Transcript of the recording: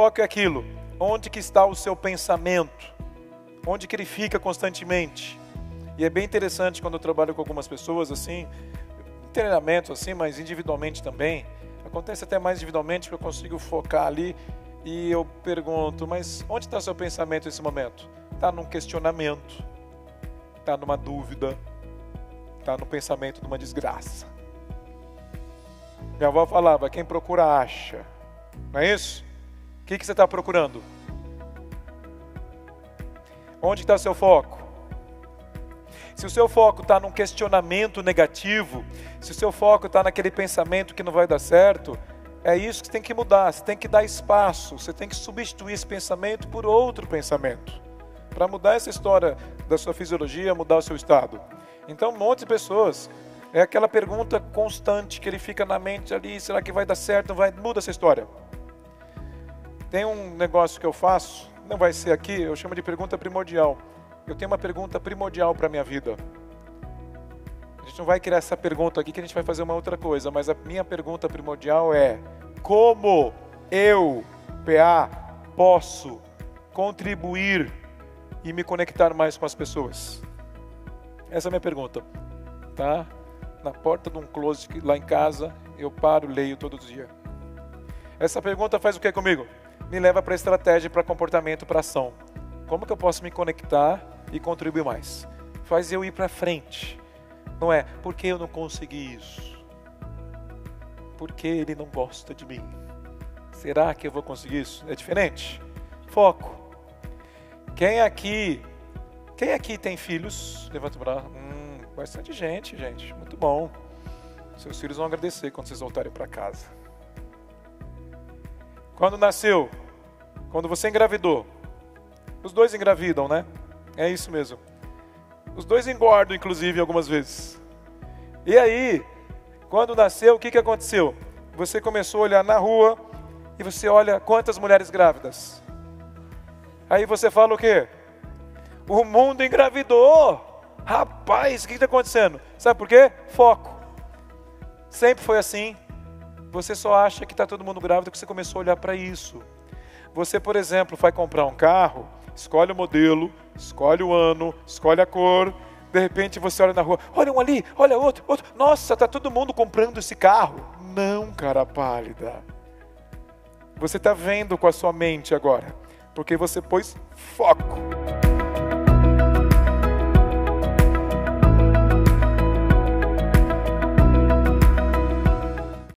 foco é aquilo. Onde que está o seu pensamento? Onde que ele fica constantemente? E é bem interessante quando eu trabalho com algumas pessoas assim, treinamento assim, mas individualmente também. Acontece até mais individualmente porque eu consigo focar ali e eu pergunto, mas onde está seu pensamento nesse momento? Está num questionamento, está numa dúvida, está no pensamento de uma desgraça. Minha avó falava: quem procura acha. Não é isso? O que, que você está procurando? Onde está seu foco? Se o seu foco está num questionamento negativo, se o seu foco está naquele pensamento que não vai dar certo, é isso que você tem que mudar. Você tem que dar espaço, você tem que substituir esse pensamento por outro pensamento. Para mudar essa história da sua fisiologia, mudar o seu estado. Então, um monte de pessoas, é aquela pergunta constante que ele fica na mente ali: será que vai dar certo? Vai? Muda essa história. Tem um negócio que eu faço, não vai ser aqui, eu chamo de pergunta primordial. Eu tenho uma pergunta primordial para a minha vida. A gente não vai criar essa pergunta aqui que a gente vai fazer uma outra coisa, mas a minha pergunta primordial é: como eu, PA, posso contribuir e me conectar mais com as pessoas? Essa é a minha pergunta, tá? Na porta de um closet lá em casa, eu paro, leio todo dia. Essa pergunta faz o que comigo? Me leva para estratégia, para comportamento, para ação. Como que eu posso me conectar e contribuir mais? Faz eu ir para frente. Não é porque eu não consegui isso. Porque ele não gosta de mim. Será que eu vou conseguir isso? É diferente. Foco. Quem aqui, quem aqui tem filhos? Levanta o braço. Hum, bastante gente, gente. Muito bom. Seus filhos vão agradecer quando vocês voltarem para casa. Quando nasceu? Quando você engravidou? Os dois engravidam, né? É isso mesmo. Os dois engordam, inclusive, algumas vezes. E aí, quando nasceu, o que, que aconteceu? Você começou a olhar na rua e você olha quantas mulheres grávidas. Aí você fala o quê? O mundo engravidou. Rapaz, o que está acontecendo? Sabe por quê? Foco. Sempre foi assim. Você só acha que está todo mundo grávido porque você começou a olhar para isso. Você, por exemplo, vai comprar um carro, escolhe o modelo, escolhe o ano, escolhe a cor. De repente você olha na rua, olha um ali, olha outro, outro. Nossa, está todo mundo comprando esse carro. Não, cara pálida. Você está vendo com a sua mente agora, porque você pôs foco.